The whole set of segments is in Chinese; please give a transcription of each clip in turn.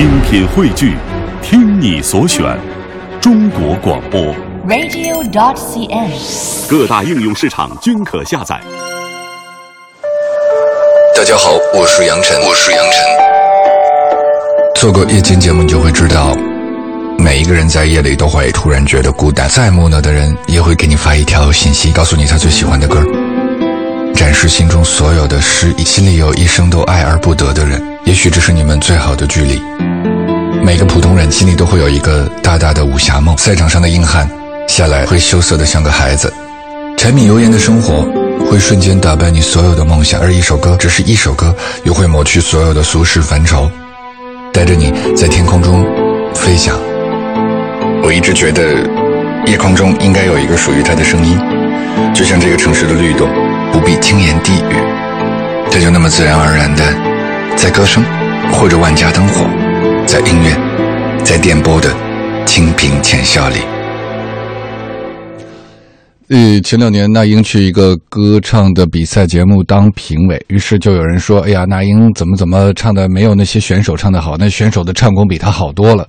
精品汇聚，听你所选，中国广播。radio.dot.cn，。各大应用市场均可下载。大家好，我是杨晨，我是杨晨。做过夜间节目，你就会知道，每一个人在夜里都会突然觉得孤单，再木讷的人也会给你发一条信息，告诉你他最喜欢的歌，展示心中所有的诗意。心里有一生都爱而不得的人，也许这是你们最好的距离。每个普通人心里都会有一个大大的武侠梦，赛场上的硬汉下来会羞涩的像个孩子，柴米油盐的生活会瞬间打败你所有的梦想，而一首歌，只是一首歌，又会抹去所有的俗世烦愁，带着你在天空中飞翔。我一直觉得，夜空中应该有一个属于它的声音，就像这个城市的律动，不必轻言低语，它就那么自然而然的，在歌声或者万家灯火，在音乐，在电波的清平浅笑里。呃，前两年那英去一个歌唱的比赛节目当评委，于是就有人说：“哎呀，那英怎么怎么唱的没有那些选手唱的好？那选手的唱功比他好多了。”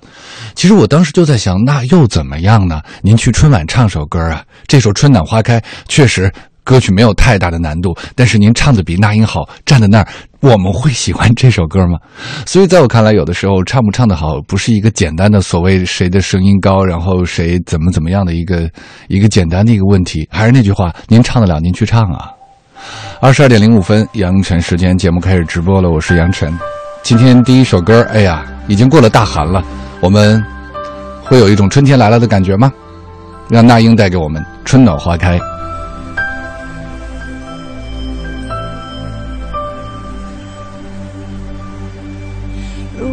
其实我当时就在想，那又怎么样呢？您去春晚唱首歌啊，这首《春暖花开》确实歌曲没有太大的难度，但是您唱的比那英好，站在那儿，我们会喜欢这首歌吗？所以在我看来，有的时候唱不唱的好，不是一个简单的所谓谁的声音高，然后谁怎么怎么样的一个一个简单的一个问题。还是那句话，您唱得了，您去唱啊。二十二点零五分，杨晨时间节目开始直播了，我是杨晨。今天第一首歌，哎呀，已经过了大寒了，我们会有一种春天来了的感觉吗？让那英带给我们春暖花开。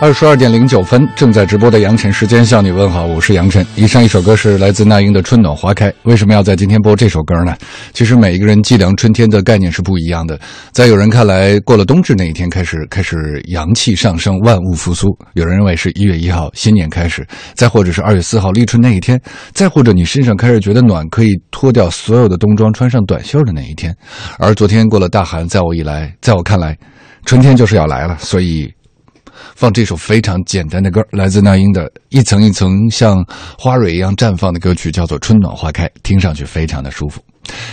二十二点零九分，正在直播的杨晨时间向你问好，我是杨晨。以上一首歌是来自那英的《春暖花开》。为什么要在今天播这首歌呢？其实每一个人计量春天的概念是不一样的。在有人看来，过了冬至那一天开始开始阳气上升，万物复苏；有人认为是一月一号新年开始，再或者是二月四号立春那一天，再或者你身上开始觉得暖，可以脱掉所有的冬装，穿上短袖的那一天。而昨天过了大寒，在我以来，在我看来，春天就是要来了，所以。放这首非常简单的歌，来自那英的一层一层像花蕊一样绽放的歌曲，叫做《春暖花开》，听上去非常的舒服。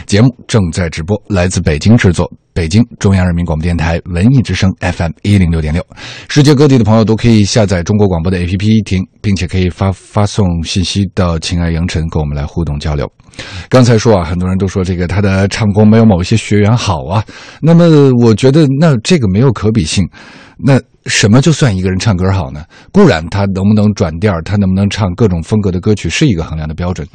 节目正在直播，来自北京制作，北京中央人民广播电台文艺之声 FM 一零六点六。世界各地的朋友都可以下载中国广播的 APP 听，并且可以发发送信息到“亲爱杨晨”跟我们来互动交流。刚才说啊，很多人都说这个他的唱功没有某一些学员好啊，那么我觉得那这个没有可比性，那。什么就算一个人唱歌好呢？固然他能不能转调，他能不能唱各种风格的歌曲是一个衡量的标准，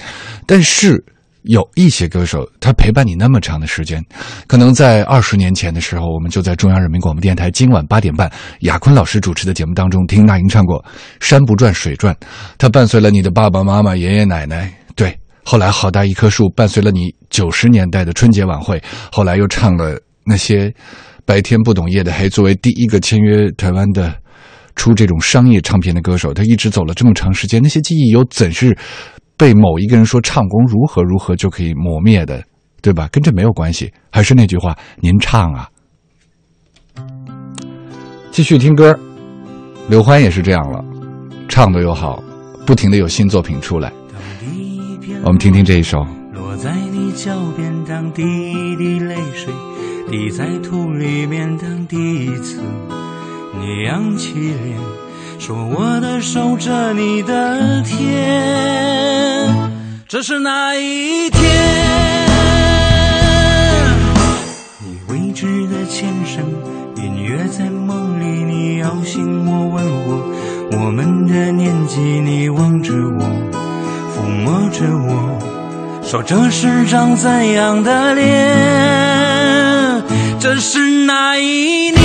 但是有一些歌手，他陪伴你那么长的时间，可能在二十年前的时候，我们就在中央人民广播电台今晚八点半，雅坤老师主持的节目当中听那英唱过《山不转水转》，他伴随了你的爸爸妈妈、爷爷奶奶，对，后来好大一棵树伴随了你九十年代的春节晚会，后来又唱了那些。白天不懂夜的黑，作为第一个签约台湾的出这种商业唱片的歌手，他一直走了这么长时间，那些记忆又怎是被某一个人说唱功如何如何就可以磨灭的，对吧？跟这没有关系。还是那句话，您唱啊，继续听歌。刘欢也是这样了，唱的又好，不停的有新作品出来。我们听听这一首。落在你脚边，当第一滴泪水。滴在土里面当第一次，你扬起脸说我的手着你的天，这是哪一天？你未知的前生，隐约在梦里，你摇醒我，问我我们的年纪，你望着我，抚摸着我，说这是张怎样的脸？这是哪一年？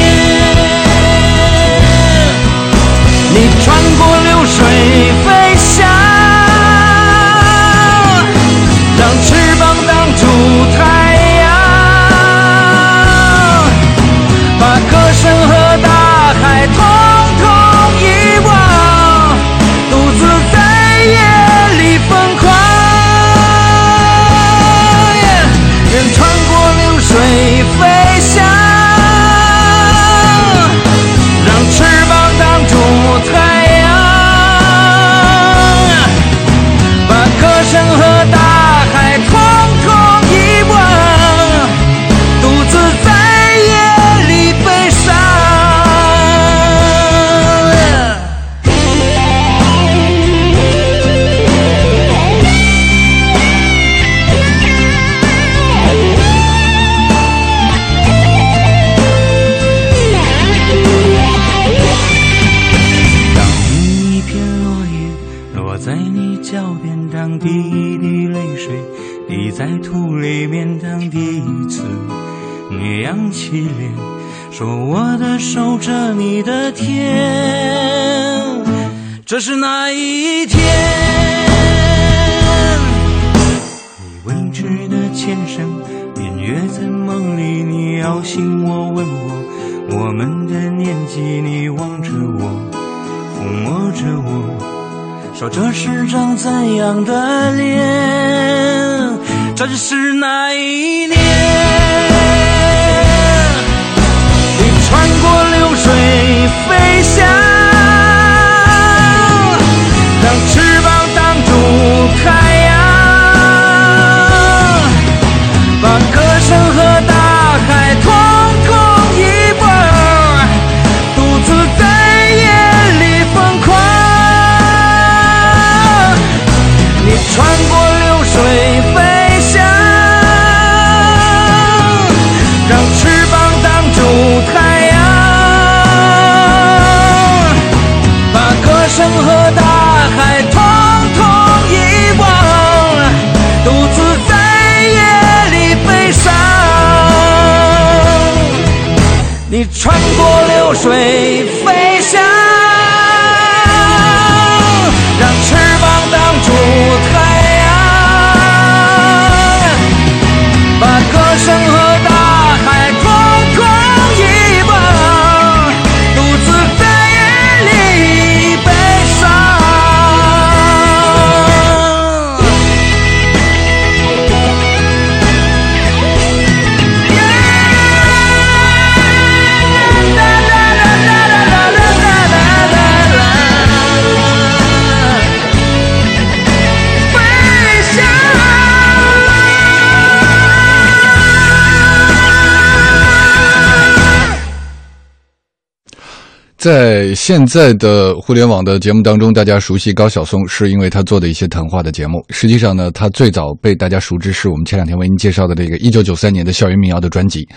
你穿过那一天？你未知的前生，隐约在梦里，你摇醒我，问我我们的年纪，你望着我，抚摸着我，说这是张怎样的脸？这是哪一年？你穿过流水飞翔，在现在的互联网的节目当中，大家熟悉高晓松，是因为他做的一些谈话的节目。实际上呢，他最早被大家熟知是我们前两天为您介绍的这个一九九三年的校园民谣的专辑，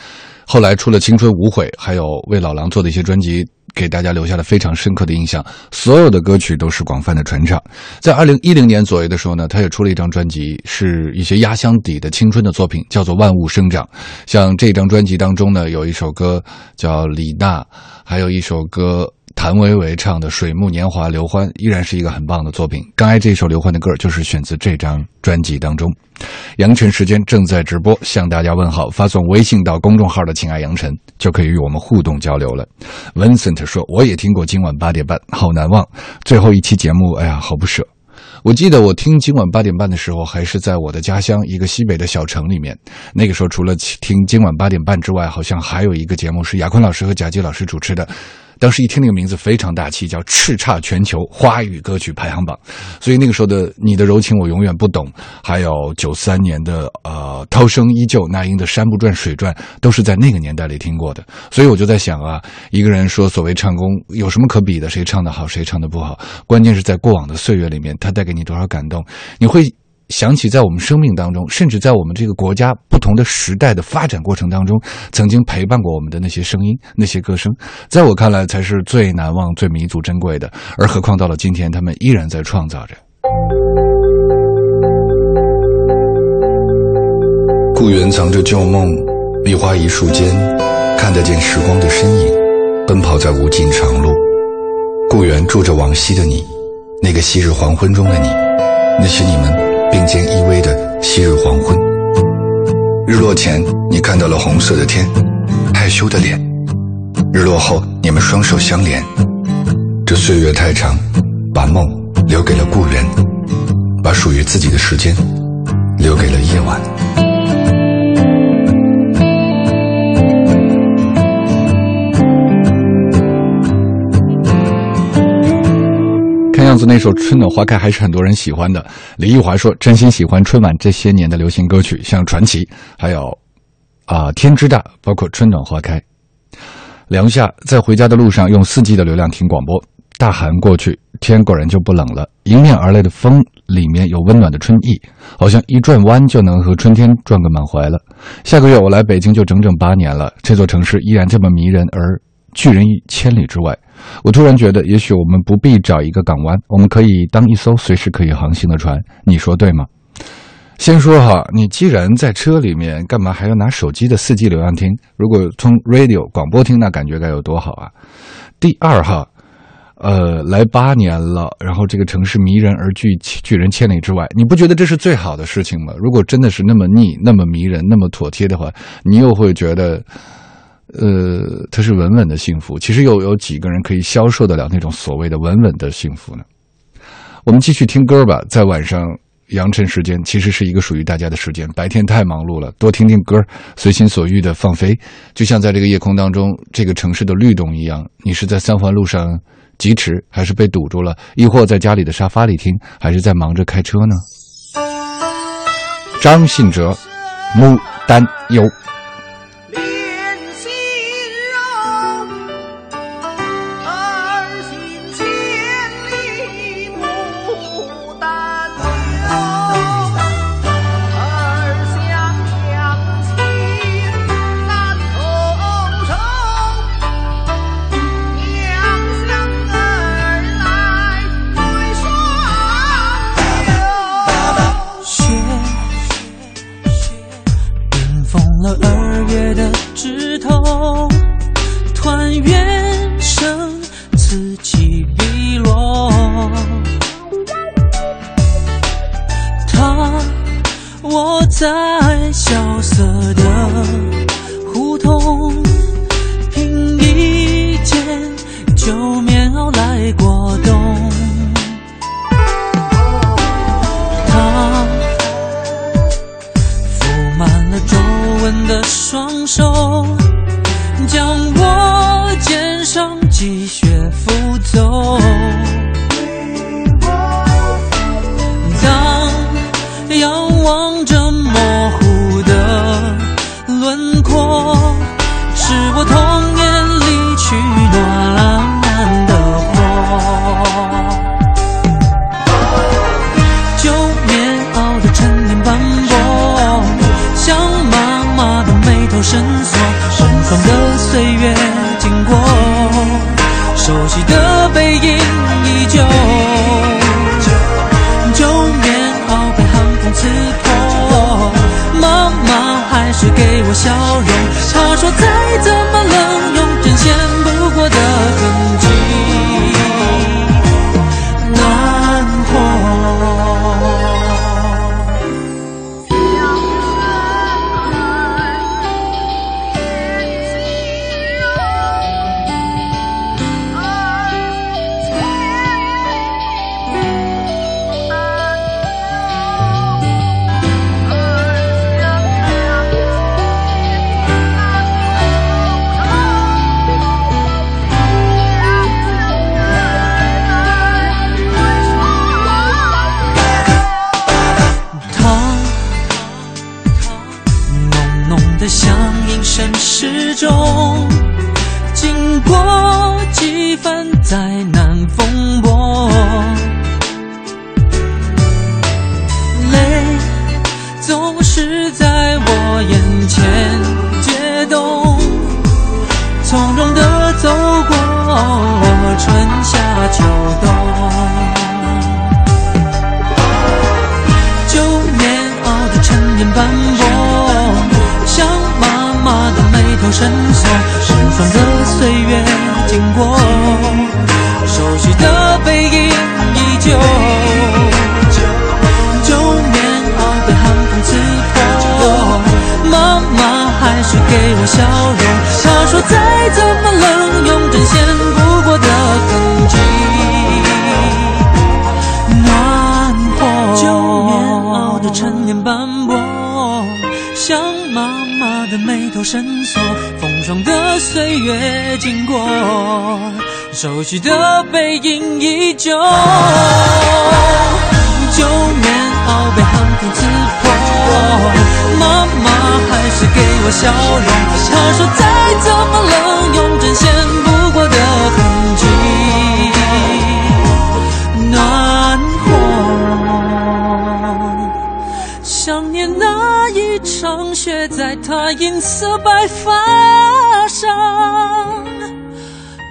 后来出了《青春无悔》，还有为老狼做的一些专辑。给大家留下了非常深刻的印象，所有的歌曲都是广泛的传唱。在二零一零年左右的时候呢，他也出了一张专辑，是一些压箱底的青春的作品，叫做《万物生长》。像这张专辑当中呢，有一首歌叫《李娜》，还有一首歌。谭维维唱的《水木年华》刘欢依然是一个很棒的作品。刚才这首刘欢的歌就是选自这张专辑当中。杨晨时间正在直播，向大家问好。发送微信到公众号的“亲爱杨晨”就可以与我们互动交流了。Vincent 说：“我也听过今晚八点半，好难忘。最后一期节目，哎呀，好不舍。我记得我听今晚八点半的时候，还是在我的家乡一个西北的小城里面。那个时候，除了听今晚八点半之外，好像还有一个节目是亚坤老师和贾基老师主持的。”当时一听那个名字非常大气，叫《叱咤全球华语歌曲排行榜》，所以那个时候的《你的柔情我永远不懂》，还有九三年的呃《涛声依旧》，那英的《山不转水转》，都是在那个年代里听过的。所以我就在想啊，一个人说所谓唱功有什么可比的？谁唱的好，谁唱的不好？关键是在过往的岁月里面，他带给你多少感动？你会。想起在我们生命当中，甚至在我们这个国家不同的时代的发展过程当中，曾经陪伴过我们的那些声音、那些歌声，在我看来才是最难忘、最弥足珍贵的。而何况到了今天，他们依然在创造着。故园藏着旧梦，梨花一树间，看得见时光的身影，奔跑在无尽长路。故园住着往昔的你，那个昔日黄昏中的你，那些你们。并肩依偎的昔日黄昏，日落前你看到了红色的天，害羞的脸；日落后你们双手相连。这岁月太长，把梦留给了故人，把属于自己的时间留给了夜晚。样子那首《春暖花开》还是很多人喜欢的。李玉华说：“真心喜欢春晚这些年的流行歌曲，像《传奇》，还有啊《天之大》，包括《春暖花开》。凉夏在回家的路上，用四 G 的流量听广播。大寒过去，天果然就不冷了。迎面而来的风里面有温暖的春意，好像一转弯就能和春天转个满怀了。下个月我来北京就整整八年了，这座城市依然这么迷人，而拒人于千里之外。”我突然觉得，也许我们不必找一个港湾，我们可以当一艘随时可以航行的船。你说对吗？先说哈，你既然在车里面，干嘛还要拿手机的四 G 流量听？如果从 radio 广播听，那感觉该有多好啊！第二哈，呃，来八年了，然后这个城市迷人而拒拒人千里之外，你不觉得这是最好的事情吗？如果真的是那么腻、那么迷人、那么妥帖的话，你又会觉得。呃，它是稳稳的幸福。其实又有几个人可以消受得了那种所谓的稳稳的幸福呢？我们继续听歌吧。在晚上扬尘时间，其实是一个属于大家的时间。白天太忙碌了，多听听歌，随心所欲的放飞，就像在这个夜空当中，这个城市的律动一样。你是在三环路上疾驰，还是被堵住了？亦或在家里的沙发里听，还是在忙着开车呢？张信哲，牡丹忧。在萧瑟的胡同。笑容他说再怎么冷用针线补过的痕迹暖和旧棉袄的陈年斑驳像妈妈的眉头深锁风霜的岁月经过熟悉的背影依旧。旧刺破，妈妈还是给我笑容。她说再怎么冷，用针线不过的痕迹，暖和。想念那一场雪，在她银色白发上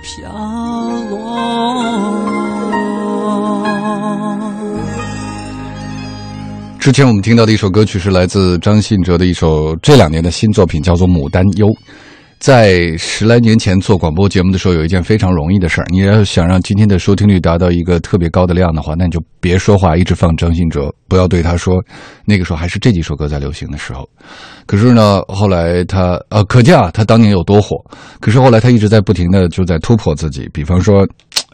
飘落。之前我们听到的一首歌曲是来自张信哲的一首这两年的新作品，叫做《牡丹忧》。在十来年前做广播节目的时候，有一件非常容易的事儿，你要想让今天的收听率达到一个特别高的量的话，那你就别说话，一直放张信哲，不要对他说。那个时候还是这几首歌在流行的时候。可是呢，后来他呃，可见啊，他当年有多火。可是后来他一直在不停的就在突破自己，比方说，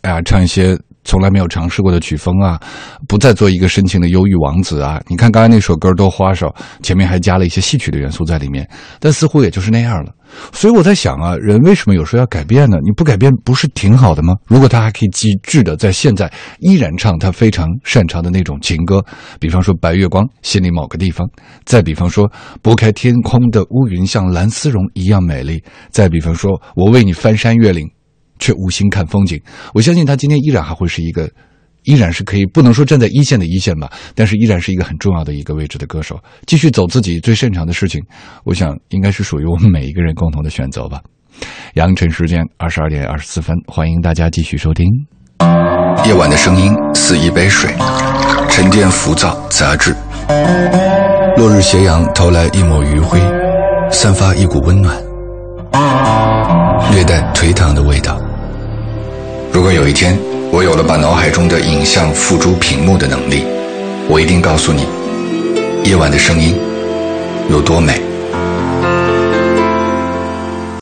哎呀，唱一些。从来没有尝试过的曲风啊，不再做一个深情的忧郁王子啊！你看刚才那首歌多花哨，前面还加了一些戏曲的元素在里面，但似乎也就是那样了。所以我在想啊，人为什么有时候要改变呢？你不改变不是挺好的吗？如果他还可以机智的在现在依然唱他非常擅长的那种情歌，比方说《白月光》，心里某个地方；再比方说拨开天空的乌云像蓝丝绒一样美丽；再比方说我为你翻山越岭。却无心看风景。我相信他今天依然还会是一个，依然是可以不能说站在一线的一线吧，但是依然是一个很重要的一个位置的歌手。继续走自己最擅长的事情，我想应该是属于我们每一个人共同的选择吧。阳晨时间二十二点二十四分，欢迎大家继续收听。夜晚的声音似一杯水，沉淀浮躁杂质。落日斜阳投来一抹余晖，散发一股温暖，略带颓唐的味道。如果有一天我有了把脑海中的影像付诸屏幕的能力，我一定告诉你，夜晚的声音有多美。